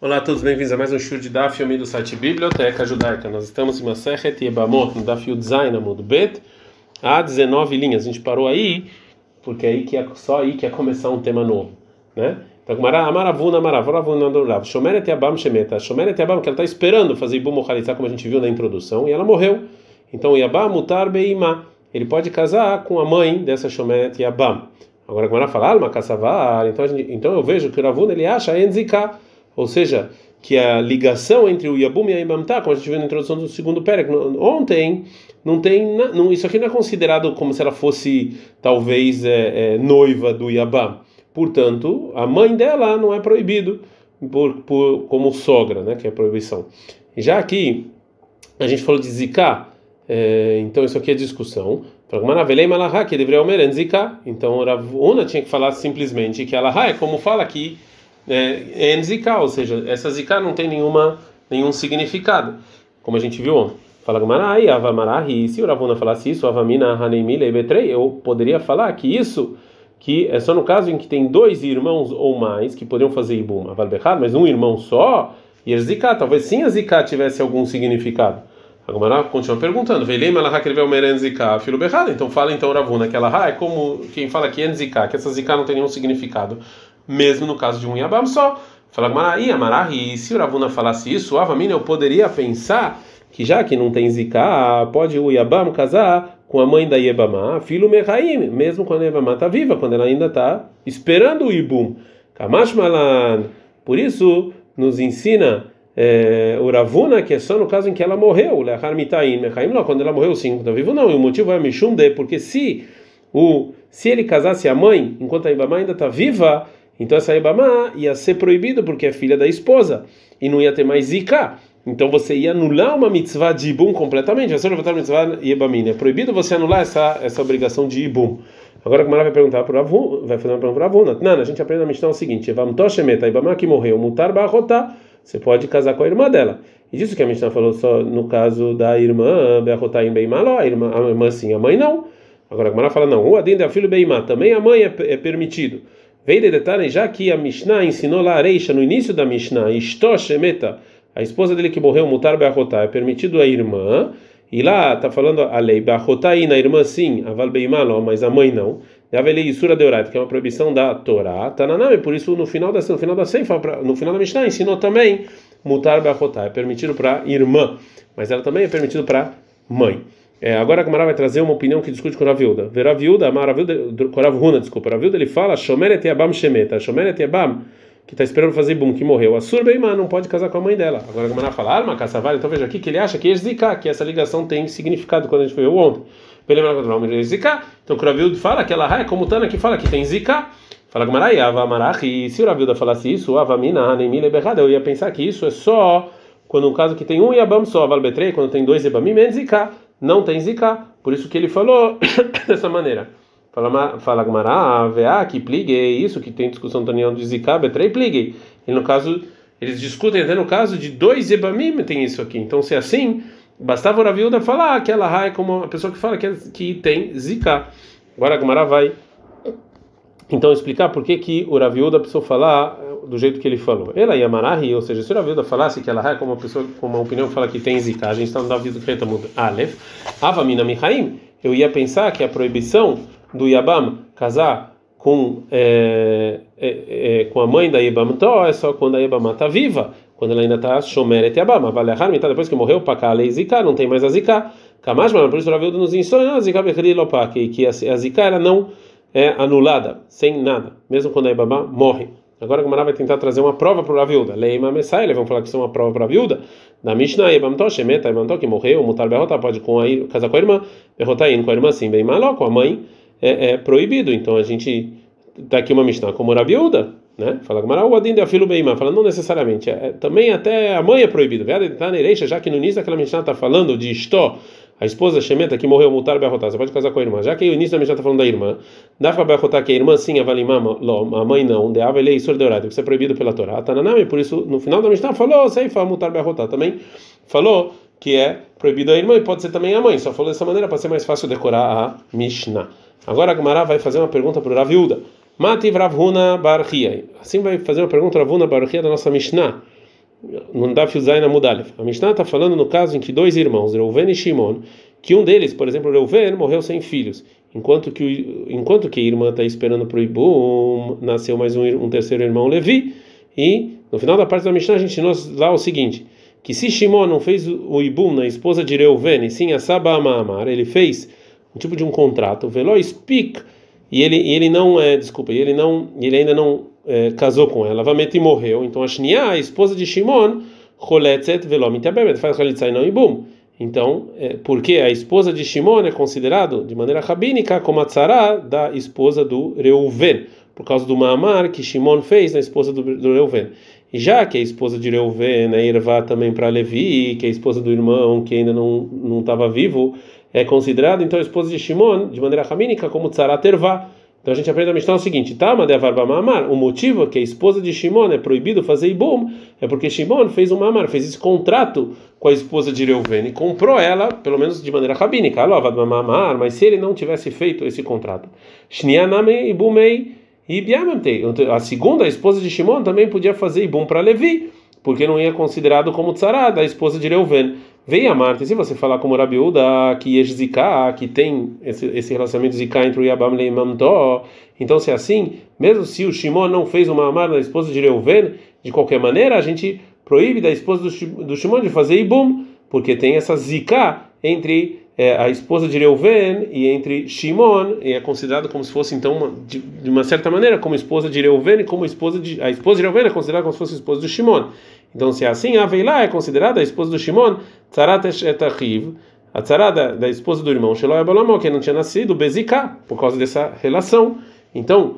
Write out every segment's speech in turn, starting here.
Olá a todos, bem-vindos a mais um show de Daf Yomi do site Biblioteca Judaica. Nós estamos em Masechet Yebamot, no Daf Yudzain Amud Bet, há 19 linhas. A gente parou aí, porque aí que é, só aí que ia começar um tema novo, né? Então, Amaravuna, Amaravuna, Dorav, Shomeret Yabam Shemeta, Shomeret Yabam, que ela está esperando fazer Ibu Mochalitza, como a gente viu na introdução, e ela morreu. Então, Yabam Mutar Beima, ele pode casar com a mãe dessa Shomeret Yabam. Agora, a Gemara fala, Alma Kassavar, então, então eu vejo que o Ravuna, ele acha Enzika, ou seja, que a ligação entre o Yabum e a Imamtá, como a gente viu na introdução do segundo Perek, ontem, não tem, não, isso aqui não é considerado como se ela fosse talvez é, é, noiva do Yabam. Portanto, a mãe dela não é proibido por, por, como sogra, né, que é proibição. Já aqui a gente falou de Zika, é, então isso aqui é discussão. Então, Ravuna tinha que falar simplesmente que ela é como fala aqui é, Enzika, ou seja, essa Zika não tem nenhuma, nenhum significado, como a gente viu ontem. Fala Gamarai, Avamarahi, se o Ravuna falasse isso, Avamina Haneimile Ebetrei, eu poderia falar que isso que é só no caso em que tem dois irmãos ou mais que poderiam fazer Ibum, Avalbechad, mas um irmão só, e a Zika, talvez sim a Zika tivesse algum significado. A Gomara continua perguntando, vê Zika, filho berrado. Então fala então Ravuna que ela é como quem fala que é Zika, que essa Zika não tem nenhum significado mesmo no caso de um Yabam só. Fala Maraí, Amarahi, se o Ravuna falasse isso, Avamina, eu poderia pensar que já que não tem Zika, pode o Yabam casar com a mãe da Yebamá, filho Mechaim, mesmo quando a Yebamá está viva, quando ela ainda está esperando o Ibum. Kamash Malan. Por isso, nos ensina é, o Ravuna, que é só no caso em que ela morreu, quando ela morreu, sim, está vivo, não. E o motivo é Mishum de, porque se, o, se ele casasse a mãe, enquanto a Yebamá ainda está viva, então essa Ibamá ia ser proibido porque é filha da esposa e não ia ter mais Zika. Então você ia anular uma mitzvah de Ibum completamente. Você levantar mitzvah Yebamin. É proibido você anular essa, essa obrigação de Ibum. Agora a Gemara vai perguntar para Avun, vai fazer uma pergunta para Avuna. Não, a gente aprende na Mishnah o seguinte: Evam Toshemeta, que morreu, Mutar Barrotá. Você pode casar com a irmã dela. E disso que a Mishnah falou só no caso da irmã, Beachotá em Beimaló, a irmã, a sim, a mãe não. Agora a Gemara fala: não, o Adin é filho Beimá, também a mãe é, é permitido. Veio de detalhe, já que a Mishnah ensinou lá Areisha no início da Mishnah, Ishtoshemeta, a esposa dele que morreu, Mutar Beachotá, é permitido a irmã, e lá está falando a lei Beachotá na irmã sim, a Valbeimalo, mas a mãe não. Yavelei Isura Deorat, que é uma proibição da Torá, Tananame, por isso no final da no final da Seifa, no final da Mishnah ensinou também Mutar Beachotá, é permitido para irmã, mas ela também é permitido para mãe. É, agora a Gamara vai trazer uma opinião que discute com a Ravilda. Ver Ravilda, com a Ravuna, desculpa. Ravilda ele fala, Shomeret Yabam Shemeta. Shomeret Yabam, que está esperando fazer bum, que morreu. A Surbeimá não pode casar com a mãe dela. Agora a Gamara fala, Arma, então veja aqui que ele acha que é Zika, que essa ligação tem significado quando a gente foi ontem. Lembra que o nome é Zika. Então o Ravilda fala que ela é como Tana que fala que tem Zika. Fala Gamara, Yava Marachi. Se o Ravilda falasse isso, Avamina, Hanemile Berrada, eu ia pensar que isso é só quando um caso que tem um Yabam só, Valbetrei, quando tem dois Yabamim, menos Zika não tem zika. Por isso que ele falou dessa maneira. Fala, fala Gmará, VA, que pligue, isso que tem discussão também de zika, betrei pligue. E no caso, eles discutem até no caso de dois ebamim tem isso aqui. Então, se é assim, bastava o Ravilda falar que ela é como uma pessoa que fala que, é, que tem zika. Agora a vai então explicar por que que o Raviuda precisou falar do jeito que ele falou. Ela e Amarahi, ou seja, se o Raviuda falasse que ela é como uma pessoa com uma opinião fala que tem zika, a gente está no Davi do Kretamud Aleph, Avamina Mihaim, eu ia pensar que a proibição do Yabam casar com é, é, é, com a mãe da Yabam Tó é só quando a Yabam está viva, quando ela ainda está Shomeret Yabam, vale a então depois que morreu, Pakale e Zika, não tem mais a Zika. Kamash, por isso o Raviuda nos ensina a Zika que a Zika era não é anulada, sem nada, mesmo quando a Ibama morre. Agora a Gemara vai tentar trazer uma prova para a viúva. Leima Messai, eles vão falar que isso é uma prova para a viúva. Na Mishnah, Ibamto, Shemeta, Ibamto, que morreu, Mutar Berrota, pode com a, casar com a irmã, Berrotain com a irmã, sim, bem maló, com a mãe, é, é, proibido. Então a gente, tá aqui uma Mishnah como a viúva, né? Fala Gemara, o Adin de Afilo Beimá, fala não necessariamente, é, também até a mãe é proibido. Já que no início daquela Mishnah está falando de Istó, a esposa Shemeta que morreu mutar berrotar, você pode casar com a irmã. Já que o início da Mishnah está falando da irmã, dá para berrotar que a irmã sim, a valimama, a mãe não, de ava ele é deorado, que isso é proibido pela Torá. Tananami, por isso no final da Mishnah falou, sei fala mutar berrotar também, falou que é proibido a irmã e pode ser também a mãe. Só falou dessa maneira para ser mais fácil decorar a Mishnah. Agora a Gemara vai fazer uma pergunta para o Raviuda. Mati Ravhuna Barhia. Assim vai fazer uma pergunta Ravuna Barhia da nossa Mishnah. Não dá na. A Mishnah está falando no caso em que dois irmãos, Reuven e Shimon, que um deles, por exemplo, Reuven, morreu sem filhos, enquanto que enquanto que a irmã está esperando para o Ibum, nasceu mais um, um, terceiro irmão, Levi, e no final da parte da Mishnah a gente nós lá o seguinte, que se Shimon não fez o Ibum na esposa de Reuven, e sim a Saba Amar, ele fez um tipo de um contrato, Velo speak, e ele, e ele não é, desculpa, ele não, ele ainda não é, casou com ela, Vameti morreu, então a Shnia, a esposa de Shimon, Choletzet Velomit Abemet, faz Chalitzai não Ibum. Então, é, porque a esposa de Shimon é considerado de maneira rabínica como a tzara da esposa do Reuven, por causa do Maamar que Shimon fez na esposa do, do Reuven. E já que a esposa de Reuven é Irvá também para Levi, que é a esposa do irmão que ainda não não estava vivo, é considerado então a esposa de Shimon de maneira rabínica como tzara tervá. Então a gente aprende a Mishnah o seguinte: Tama de Mamar, o motivo que a esposa de Shimon é proibido fazer Ibum é porque Shimon fez um Mamar, fez esse contrato com a esposa de Reuven e comprou ela, pelo menos de maneira rabínica, Mamar, mas se ele não tivesse feito esse contrato, Shnianame Ibumei Ibiamamtei. A segunda, a esposa de Shimon, também podia fazer Ibum para Levi, porque não ia considerado como tzara da esposa de Reuven. Veio a Marta, se você falar como Rabiuda, que Yesh Zika, que tem esse, esse relacionamento Zika entre o Yabam e Mamdó, então se é assim, mesmo se o Shimon não fez uma amar na esposa de Reuven, de qualquer maneira, a gente proíbe da esposa do, do Shimon de fazer Ibum, porque tem essa Zika entre é, a esposa de Reuven e entre Shimon, e é considerado como se fosse, então, uma, de, de, uma certa maneira, como esposa de Reuven e como esposa de. A esposa de Reuven é considerada como se fosse esposa do Shimon. Então, se é assim, a Veilá é considerada a esposa do Shimon, Tzarat Etachiv, a tzarada da esposa do irmão Sheloy Abalamó, que não tinha nascido, Beziká, por causa dessa relação. Então,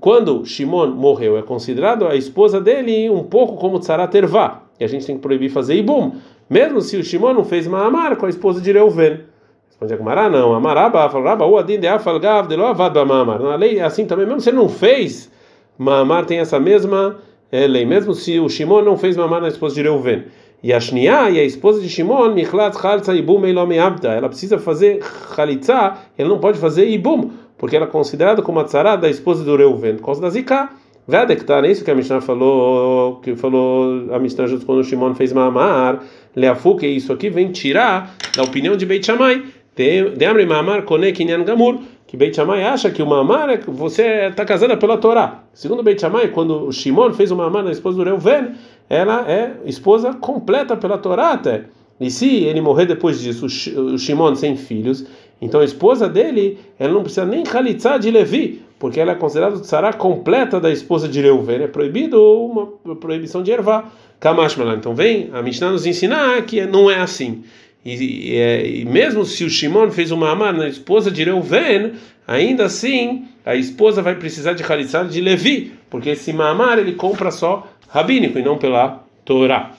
quando Shimon morreu, é considerado a esposa dele um pouco como Tzarat Ervá, e a gente tem que proibir fazer Ibum, mesmo se o Shimon não fez Maamar com a esposa de Reuven. Responde a Gemara, não. Amaraba, falava, o adin de afalgav de lo avad Maamar. Na lei é assim também, mesmo se ele não fez Maamar, tem essa mesma é lei, mesmo se o Shimon não fez mamar na esposa de Reuven. E a Shnia, e a esposa de Shimon, Michlat Chalza Ibum Eilome Abda, ela precisa fazer Chalitza, ela não pode fazer Ibum, porque ela é considerada como a tzara da esposa do Reuven, por causa da Zika. Vedektar, é isso que a Mishnah falou, que falou a Mishnah junto quando o Shimon fez mamar, Leafu, que isso aqui vem tirar da opinião de Beit Shammai. Demre mamar kone kinyan gamur que Beit Shammai acha que o mamar é você está casada pela Torá. Segundo Beit Shammai, quando o Shimon fez o mamar na esposa do Reuven, ela é esposa completa pela Torá até. E se ele morrer depois disso, o Shimon sem filhos, então a esposa dele, ela não precisa nem khalitzá de Levi, porque ela é considerada sará completa da esposa de Reuven. É proibido uma proibição de ervá. Kamashmalan. Então vem a Mishnah nos ensinar que não é assim. E, e, e, mesmo se o Shimon fez uma amar na esposa de Reuven, ainda assim a esposa vai precisar de Khalitzad de Levi, porque esse mamar ele compra só rabínico e não pela Torá.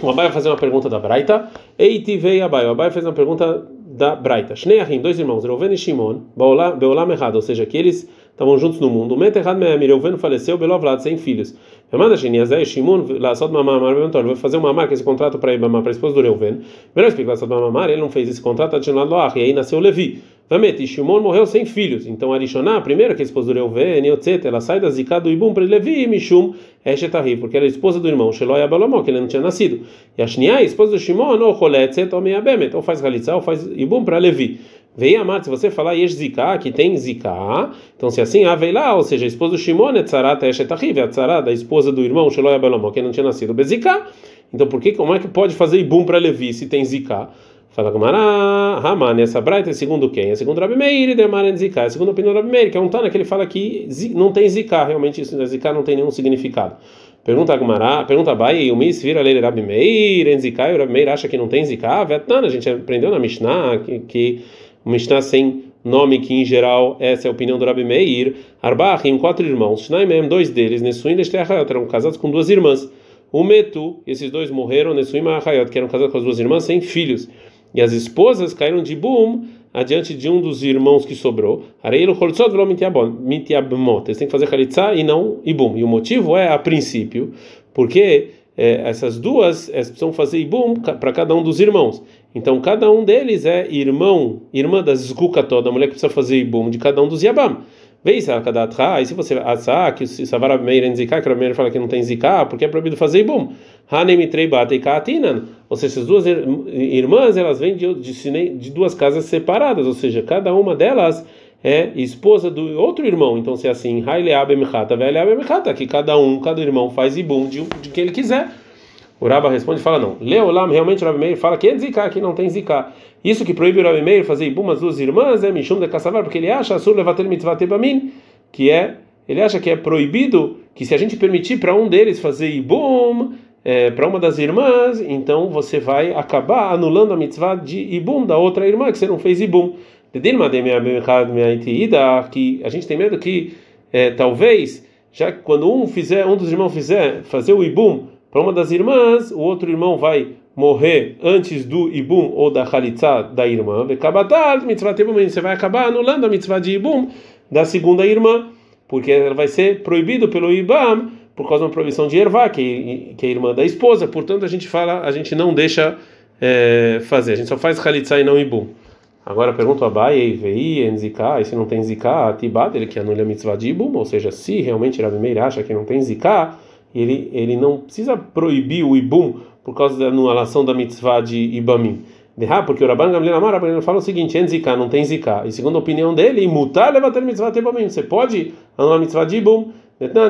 O Abai vai fazer uma pergunta da Braita. Eiti veio Abai. O Abai fez uma pergunta da Braita. Shneachim, dois irmãos, Reuven e Shimon, Beolam errado, ou seja, que eles estavam juntos no mundo. O Meterhad Me'amir, Reuven faleceu, Belovlad, sem filhos. Chamada Shiniazé, Shimun, Lassot Mamamar, Bementor, vai fazer uma marca, esse contrato para a esposa do Reuven. Melhor explicar, Lassot Mamamar, ele não fez esse contrato, adicionado Loach, e aí nasceu Levi. Vamete, Shimon morreu sem filhos. Então, Arishoná, a primeira que é a esposa do Reuven, Yotzet, ela sai da Zika do Ibum para Levi, Mishum, Eshetahi, porque ela é a esposa do irmão, Sheloy Abalomó, que ele não tinha nascido. E a Shniá, a esposa do Shimon, ou Choletzet, ou Meabemet, ou faz Halitza, ou faz Ibum para Levi. Vem amar, se você falar Yesh Zika, que tem Zika, então se assim, Avei lá, ou seja, a esposa do Shimon é Tzarat Eshetahiv, é a Tzarat da esposa do irmão Sheloy Abelomó, que não tinha nascido Bezika. Então por que, como é que pode fazer Ibum para Levi se tem Zika? Fala Gamara, Haman, essa braita é segundo quem? É segundo Rabi Meir Demaren Zika. É segundo a opinião do Rabi Meir, que é um Tana que ele fala que não tem Zika, realmente isso, Zika não tem nenhum significado. Pergunta a Gumara, pergunta Bai, o Mis vira ler Rabi Meir, en Zika, e o Rabi Meir acha que não tem Zika. Vetana, a gente aprendeu na Mishnah que, que Mishnah sem nome que em geral essa é a opinião do Rabi Meir. Arbachim, quatro irmãos. Shnaimem, dois deles. Nesuim e Eshterachayot, eram casados com duas irmãs. O Metu, esses dois morreram. Nesuim e Ahayot, que eram casados com as duas irmãs sem filhos. E as esposas caíram de Boom adiante de um dos irmãos que sobrou. Areilo Holtzot velo Mitiabmot. Eles têm que fazer Khalitsa e não Ibum. E o motivo é, a princípio, porque é, essas duas é, precisam fazer Ibum para cada um dos irmãos. Então cada um deles é irmão, irmã das Zguka toda, a mulher que precisa fazer Ibum de cada um dos Yabam. Vez e se você assar, que se Savar Meir em Zika, que o Meir fala que não tem Zika, porque é proibido fazer Ibum. Hanemitrei Bate e Kaatinan. Ou seja, essas duas irmãs, elas vêm de, de, de duas casas separadas, ou seja, cada uma delas é esposa do outro irmão. Então, se é assim, que cada um, cada irmão faz ibum de, de quem ele quiser. O Raba responde e fala: não. Leolam, realmente o Rabi Meir fala que é ziká, que não tem ziká. Isso que proíbe o Rabi Meir fazer ibum as duas irmãs é Mishum de Kassavar, porque ele acha Asur Levatel Mitzvah que é, ele acha que é proibido, que se a gente permitir para um deles fazer ibum, é, para uma das irmãs, então você vai acabar anulando a mitzvah de ibum da outra irmã, que você não fez ibum que a gente tem medo que é, talvez já quando um fizer um dos irmãos fizer fazer o ibum para uma das irmãs o outro irmão vai morrer antes do ibum ou da chalitza da irmã. Você vai acabar anulando a mitzvah de ibum da segunda irmã porque ela vai ser proibido pelo ibam por causa da proibição de ervá que, que é a irmã da esposa. Portanto a gente fala a gente não deixa é, fazer. A gente só faz chalitza e não ibum Agora pergunto a Bai, Vei, Enzika, e se não tem Zika, Tibat, ele que anula a mitzvah de Ibum, ou seja, se realmente Rabi Meir acha que não tem Zika, ele, ele não precisa proibir o Ibum por causa da anulação da mitzvah de Ibamim. Porque o Rabban Gamliel Amar, fala o seguinte, Enzika, não tem Zika. E segundo a opinião dele, mutar levater mitzvah de Ibamim. Você pode anular a mitzvah de Ibum.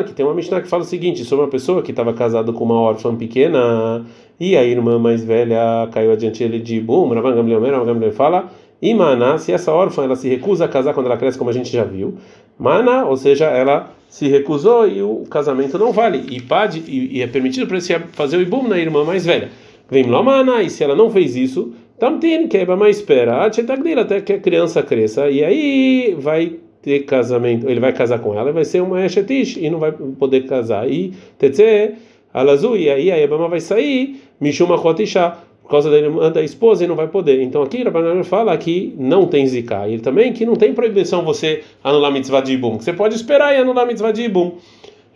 Que tem uma Mishnah que fala o seguinte sobre uma pessoa que estava casada com uma órfã pequena e a irmã mais velha caiu adiante dele de Ibum. Rabban Gamliel, Rabban Gamliel fala e mana, se essa órfã ela se recusa a casar quando ela cresce, como a gente já viu, mana, ou seja, ela se recusou e o casamento não vale. E pode e, e é permitido para você fazer o ibum na irmã mais velha. Vem lá, mana, e se ela não fez isso, tamtin, quebra mais espera, até que a criança cresça, e aí vai ter casamento, ele vai casar com ela, vai ser uma eshetish e não vai poder casar. E tetze, alazu, e aí a Ebama vai sair, mishuma chotisha por causa da irmã da esposa e não vai poder. Então aqui Rabbanan fala que não tem zika. E também que não tem proibição você anular mitzvah de ibum. Você pode esperar e anular mitzvah de ibum.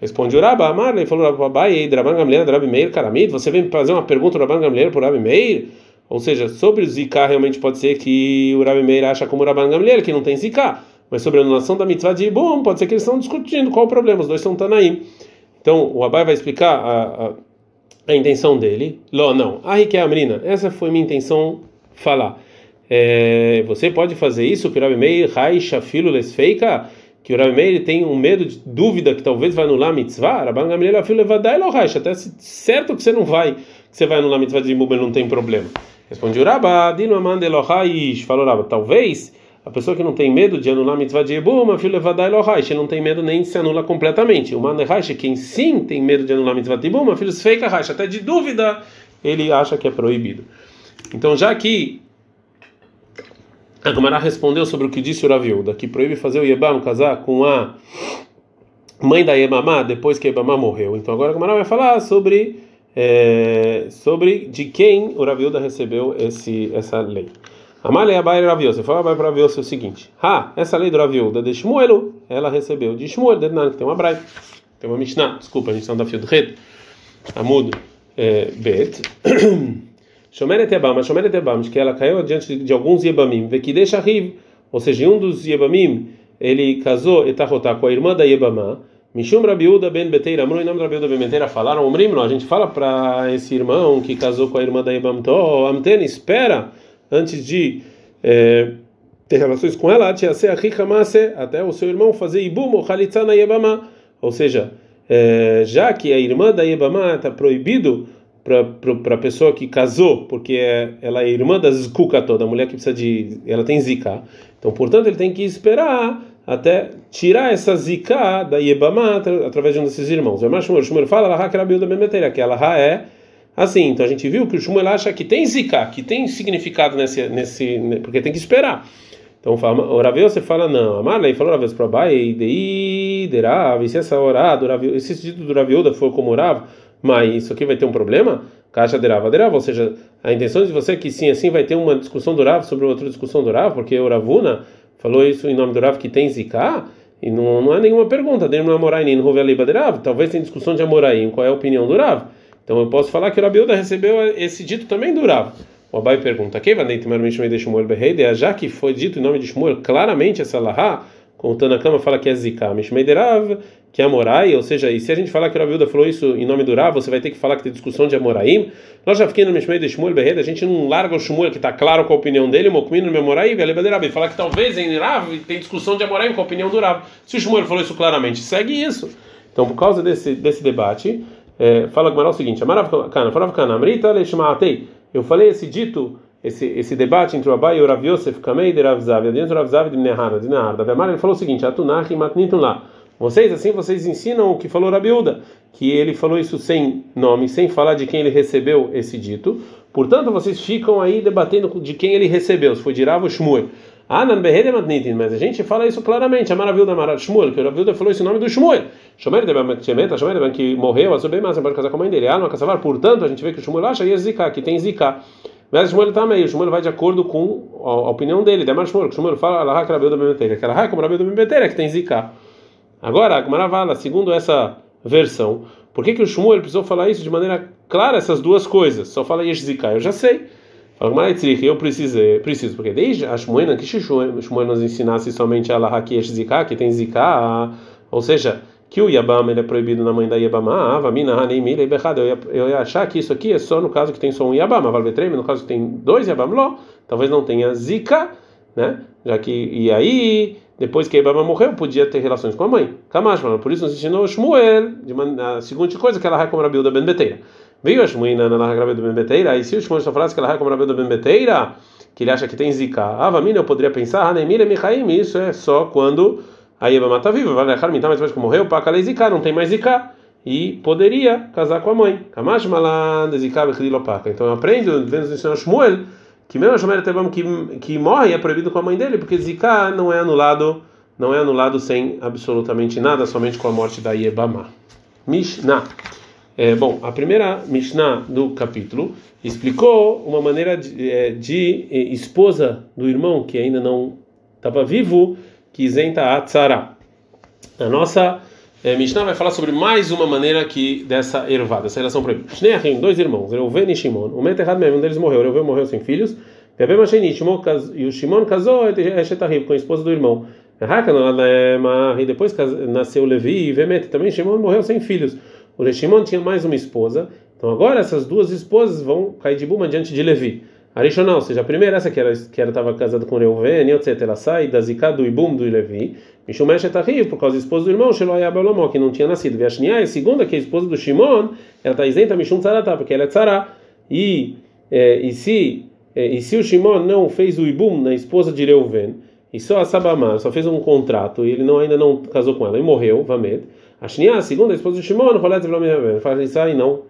Responde o Rabba Amar, ele falou Rabai, Rabban Gamliel, Karamid, você vem fazer uma pergunta Rabban Gamliel por Rabi Meir? Ou seja, sobre o zika realmente pode ser que o Rabi Meir acha como o Rabban Gamliel, que não tem zika. Mas sobre a anulação da mitzvah de ibum, pode ser que eles estão discutindo qual o problema, os dois estão Tanaim. Então o Abai vai explicar a, a a intenção dele. Ló, não. Ah, que é a menina. Essa foi minha intenção falar. É, você pode fazer isso, que o Rabi Meir, Lesfeika, que o Rabi Meir tem um medo de dúvida que talvez vai anular a mitzvah. Rabban Gamliel, Afilo, Levadai, Lohaish. Até certo que você não vai, que você vai anular a mitzvah de Mubel, não tem problema. Responde o Rabba, Dino Amande, Lohaish. Falou Rabba, talvez a pessoa que não tem medo de anular mitzvah de Ebum, a filha vadai lohaish, não tem medo nem se anula completamente. O manehaish, quem sim tem medo de anular mitzvah de Ebum, a filha feika raish, até de dúvida, ele acha que é proibido. Então, já que a Gamara respondeu sobre o que disse o Raviuda, que proíbe fazer o Yebam casar com a mãe da Yebamá depois que a Yebamá morreu. Então, agora a Gamara vai falar sobre, é, sobre de quem o Raviuda recebeu esse, essa lei. Amalei Abai Raviose. Foi Abai para Raviose o seguinte: Ha, essa lei do Raviuda de Shmuelu, ela recebeu de Shmuel, de Nan, que tem uma Brai, tem uma Mishnah, desculpa, a gente está no fio do Red, Amud é, Bet. Shomeret Ebam, Shomeret Ebam, que ela caiu diante de alguns Yebamim, deixa Riv, ou seja, um dos Yebamim, ele casou Etahotá com a irmã da Yebamá, Mishum Rabiuda ben Beteira, Amru e nome Rabiuda ben Beteira falaram, Omrim, a gente fala para esse irmão que casou com a irmã da Yebamtó, Amten, espera antes de é, ter relações com ela, até o seu irmão fazer ibum ou na yebama, ou seja, é, já que a irmã da yebama está proibido para a pessoa que casou, porque é, ela é irmã da zkuka toda, a mulher que precisa de, ela tem zika, então portanto ele tem que esperar até tirar essa zika da yebama através de um desses irmãos. O Shumer fala, que ela é Assim, então a gente viu que o Shmuel acha que tem zika, que tem significado nesse, nesse porque tem que esperar. Então o Rav você fala não, Amarlei falou Rav para Bai, Dei, Derav, se essa hora do Rav, esse dito do Rav for como Rav, mas isso aqui vai ter um problema? Caixa Derava Derava, ou seja, a intenção de você é que sim, assim vai ter uma discussão do Rav sobre outra discussão do Rav, porque o Ravuna falou isso em nome do Rav que tem zika, e não, não é nenhuma pergunta, nem no Amorai, nem no Roveliba Derav, talvez tem discussão de Amorai, qual é a opinião do Rav. Então eu posso falar que o Rabiuda recebeu esse dito também do Rav. O Abai pergunta: já que foi dito em nome de Shmuel, claramente essa lahá, como o Tanakama fala que é Zika, Mishmei Derav, que é Amorai, ou seja, e se a gente falar que o Rabiuda falou isso em nome do Rav, você vai ter que falar que tem discussão de Amoraim. Nós já fiquemos no Mishmei de Shmuel Berreda, a gente não larga o Shmuel que está claro com a opinião dele, Mokmino no Amoraim, e falar que talvez em Rav tem discussão de Amoraim com a opinião do Rav. Se o Shmuel falou isso claramente, segue isso. Então, por causa desse, desse debate, é, fala Gmará o seguinte. Eu falei esse dito, esse, esse debate entre o Abai e o Rav Yosef, Kamei de Rav Zav, Rav Zav de Nehana, de Nehar, da Vemar, ele falou o seguinte: Atunach e Matnitun lá. Vocês, assim, vocês ensinam o que falou Rabiuda, que ele falou isso sem nome, sem falar de quem ele recebeu esse dito. Portanto, vocês ficam aí debatendo de quem ele recebeu, se foi de Rav ou Shmuel. Anan Matnitin, mas a gente fala isso claramente, a maravilha da Shmuel, que o Ravilda falou esse nome do Shmuel. Shomer de Bemeta, Shomer que morreu, a sua bem mas pode casar com a mãe dele. Alma Kassavar, portanto, a gente vê que o Shmuel acha e Zika, que tem Zika. Mas o Shmuel está meio, o Shmuel vai de acordo com a opinião dele. Demar Shmuel, que Shmuel fala, Allah que Ravilda Bemeteira, que como Ravilda Bemeteira, que tem Zika. Agora, a Gmaravala, segundo essa versão, por que, que o Shmuel precisou falar isso de maneira clara, essas duas coisas? Só fala Yesh Zika, eu já sei. Eu precisei, preciso, porque desde a Shmuena, que Shmuena nos ensinasse somente a Lahaki Zika, que tem Zika, ou seja, que o Yabam ele é proibido na mãe da Yabama, Avamina, Haneimila e Berrada. Eu ia achar que isso aqui é só no caso que tem só um Yabam, Valvetreme, no caso que tem dois Yabam, Ló, talvez não tenha Zika, né? Já que, e aí, depois que a Yabama morreu, podia ter relações com a mãe. Kamash, por isso nos ensinou Shmuel, de uma, a segunda coisa que ela é como Rabilda Ben Beteira. Veio a Shmuina na Rabi do Ben Beteira, e se o Shmuel só falasse que ela é como Rabi do Ben Beteira, que ele acha que tem zika, Avamina, eu poderia pensar, Hanemira Michaim, isso é só quando a Yebama está viva, vai deixar mas depois que morreu, para Kalei zika, não tem mais zika, e poderia casar com a mãe. Kamash Malan, zika, Bechilopaka. Então eu aprendo, vendo o Senhor Shmuel, que mesmo a Tebam que, que morre é proibido com a mãe dele, porque zika não é anulado, não é anulado sem absolutamente nada, somente com a morte da Yebama. Mishnah. É, bom, a primeira Mishnah do capítulo explicou uma maneira de, é, de é, esposa do irmão que ainda não estava vivo, que isenta a tzara. A nossa é, Mishnah vai falar sobre mais uma maneira que dessa ervada, essa relação proibida. Shneachim, dois irmãos, Reuven e Shimon. O Meterhad mesmo, um deles morreu. Reuven morreu sem filhos. E o Shimon casou com a esposa do irmão. E depois nasceu Levi e Vemet. Também Shimon morreu sem filhos. O Reshimon tinha mais uma esposa, então agora essas duas esposas vão cair de Buma diante de Levi. Arishonal, ou seja, a primeira, essa que era que estava casada com Reuven, etc., ela sai da Zika do Ibum do Levi, Mishumesh Etahiv, por causa da esposa do irmão, Sheloy Abelomó, que não tinha nascido. Viashniá, a segunda, que é a esposa do Shimon, ela está isenta Mishum Tzaratá, porque ela é Tzara. E, é, e, se, é, e se o Shimon não fez o Ibum na esposa de Reuven, e só a Sabamar só fez um contrato, e ele não, ainda não casou com ela, e morreu, Vamed, a Shnia, a segunda a esposa de Shimon, Rolet Vlomir faz isso e não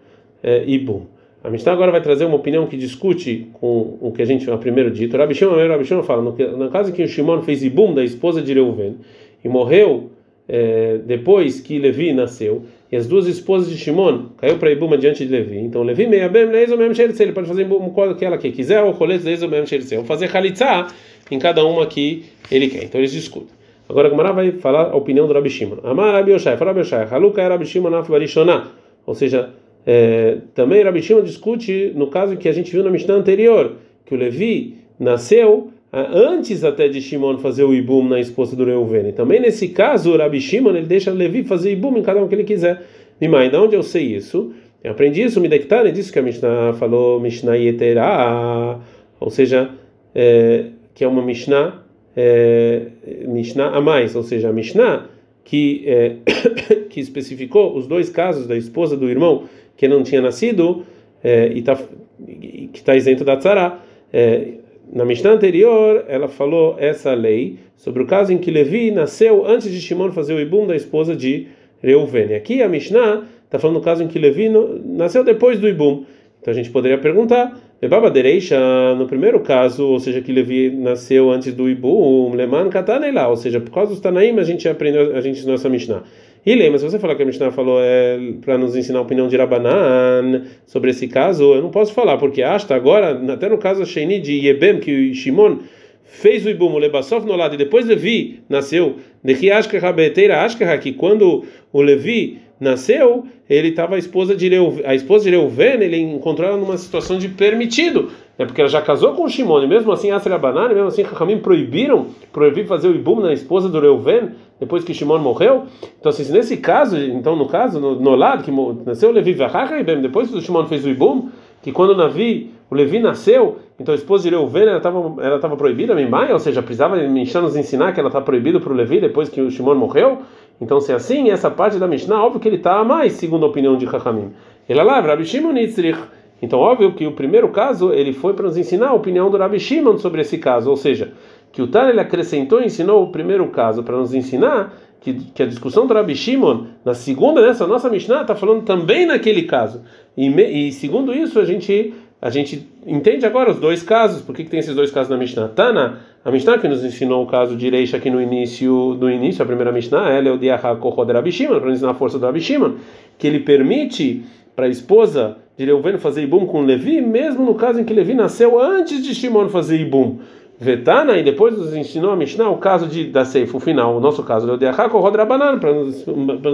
é, Ibum. A Mishnah agora vai trazer uma opinião que discute com o que a gente no primeiro dito. Rabi Shimon, Rabi Shimon fala, no, no caso que o Shimon fez Ibum da esposa de Reuven e morreu é, depois que Levi nasceu, e as duas esposas de Shimon caiu para Ibum diante de Levi. Então Levi meia bem, ele pode fazer Ibum que ela que quiser, ou Rolet Leizo mesmo ou fazer Khalitza em cada uma que ele quer. Então eles discutem. Agora a vai falar a opinião do Rabi Shimon. Amar Rabi fala Rabi Haluka é Rabi Shimon af Barishonah. Ou seja, é, também Rabi Shimon discute no caso que a gente viu na Mishnah anterior, que o Levi nasceu antes até de Shimon fazer o ibum na esposa do Reuven. Também nesse caso, o Rabi Shimon ele deixa Levi fazer ibum em cada um que ele quiser. Mimai, de onde eu sei isso? Eu aprendi isso, me dectane disse que a Mishnah falou Mishnah Yetera, ou seja, é, que é uma Mishnah é, Mishnah a mais, ou seja, a Mishnah que, é, que especificou os dois casos da esposa do irmão que não tinha nascido é, e tá, que está isento da tzara. É, na Mishnah anterior, ela falou essa lei sobre o caso em que Levi nasceu antes de Shimon fazer o ibum da esposa de Reuven. Aqui a Mishnah está falando do caso em que Levi nasceu depois do ibum. Então a gente poderia perguntar Bebaba Dereisha, no primeiro caso, ou seja, que Levi nasceu antes do Ibu, Leman lá, ou seja, por causa dos Tanaim, a gente aprendeu, a gente essa Mishnah. E lembra, se você falar que a Mishnah falou é, para nos ensinar a opinião de Rabanan sobre esse caso, eu não posso falar, porque hasta agora, até no caso Sheini de Yebem, que o Shimon fez o Ibum, o Lebassov no lado, e depois Levi nasceu, de que Ashkera Beteira Ashkera, que quando o Levi nasceu, ele estava a esposa de Reuven, a esposa de Reuven, ele encontrou ela numa situação de permitido, né? Porque ela já casou com o Shimon, e mesmo assim Asra Banana, mesmo assim Rahamim proibiram, proibiram fazer o ibum na esposa do Reuven depois que Shimon morreu. Então, assim, nesse caso, então no caso no, no lado que nasceu o Levi Vachachibem, depois que o Shimon fez o ibum, que quando Navi, o Levi nasceu, então a esposa de Reuven ela estava ela estava proibida, Mimai, ou seja, precisava Mishnah nos ensinar que ela está proibida para o Levi depois que o Shimon morreu. Então, se é assim, essa parte da Mishnah, óbvio que ele está a mais, segundo a opinião de Chachamim. Ele lá, Rabi Shimon Itzrich. Então, óbvio que o primeiro caso, ele foi para nos ensinar a opinião do Rabi Shimon sobre esse caso, ou seja, que o Tan ele acrescentou e ensinou o primeiro caso para nos ensinar que, que, a discussão do Rabi Shimon, na segunda, nessa nossa Mishnah, está falando também naquele caso. E, e, segundo isso, a gente, a gente entende agora os dois casos. Por que, tem esses dois casos na Mishnah? Tana, a Mishnah que nos ensinou o caso de Reish aqui no início, no início, a primeira Mishnah, ela é o Diaha Kohod Rabi Shimon, para ensinar a força do Rabi Shimon, que ele permite para a esposa de Reuven fazer Ibum com Levi, mesmo no caso em que Levi nasceu antes de Shimon fazer Ibum. Vetana, e depois nos ensinou a Mishnah o caso de, da Seif, o final, o nosso caso, o Deachako Rod Rabanan, para nos,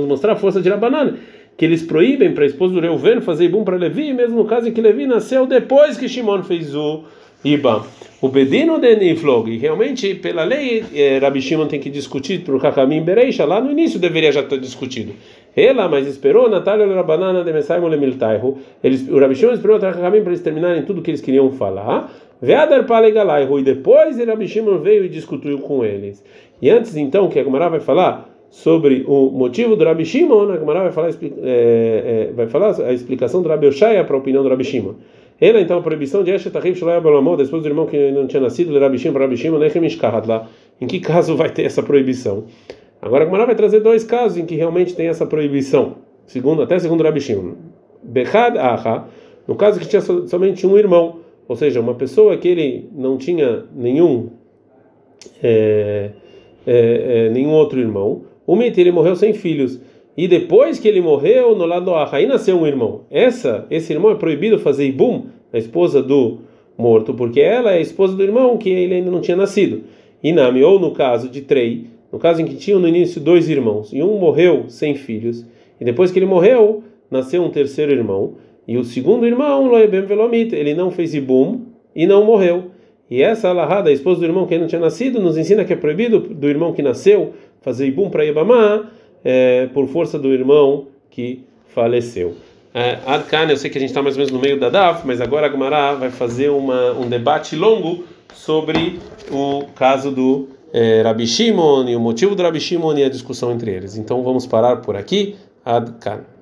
mostrar a força de Rabanan, que eles proíbem para a esposa do Reuven fazer Ibum para Levi, mesmo no caso em que Levi nasceu depois que Shimon fez o Ibam. O Bedino de Niflog, e realmente, pela lei, eh, Rabi Shimon tem que discutir para o Kakamim Bereisha, lá no início deveria já ter discutido. Ela, mas esperou, Natália Rabanana de Messaimo Lemiltaihu, o Rabi Shimon esperou o Kakamim para eles terminarem tudo o que eles queriam falar. Veadar Palegalaihu, e depois Rabi Shimon veio e discutiu com eles. E antes então, que a Gemara vai falar sobre o motivo do Rabi Shimon, a Gemara vai falar, é, é, vai falar a explicação do Rabi para a opinião do Rabi. Ela então a proibição de Eshet Ahim Shalai Abalamon, depois do irmão que não tinha nascido, Rabi Shimon para Rabi Shimon, Nechem Ishkahat lá. Em que caso vai ter essa proibição? Agora a Gemara vai trazer dois casos em que realmente tem essa proibição, segundo até segundo Rabi Shimon. Bechad Aha, no caso que tinha somente um irmão, ou seja, uma pessoa que ele não tinha nenhum é, é, é, nenhum outro irmão, o Miti ele morreu sem filhos. E depois que ele morreu, no lado do aí nasceu um irmão. Essa, esse irmão é proibido fazer ibum, a esposa do morto, porque ela é a esposa do irmão que ele ainda não tinha nascido. Inami, ou no caso de Trei, no caso em que tinham no início dois irmãos, e um morreu sem filhos, e depois que ele morreu, nasceu um terceiro irmão, e o segundo irmão, Loebem Velomit, ele não fez ibum e não morreu. E essa alahá a esposa do irmão que ainda não tinha nascido, nos ensina que é proibido do irmão que nasceu fazer ibum para Ibamá, é, por força do irmão que faleceu. É, eu sei que a gente está mais ou menos no meio da DAF, mas agora a Gumará vai fazer uma, um debate longo sobre o caso do é, Rabi Shimon e o motivo do Rabi Shimon e a discussão entre eles. Então vamos parar por aqui. Adkan.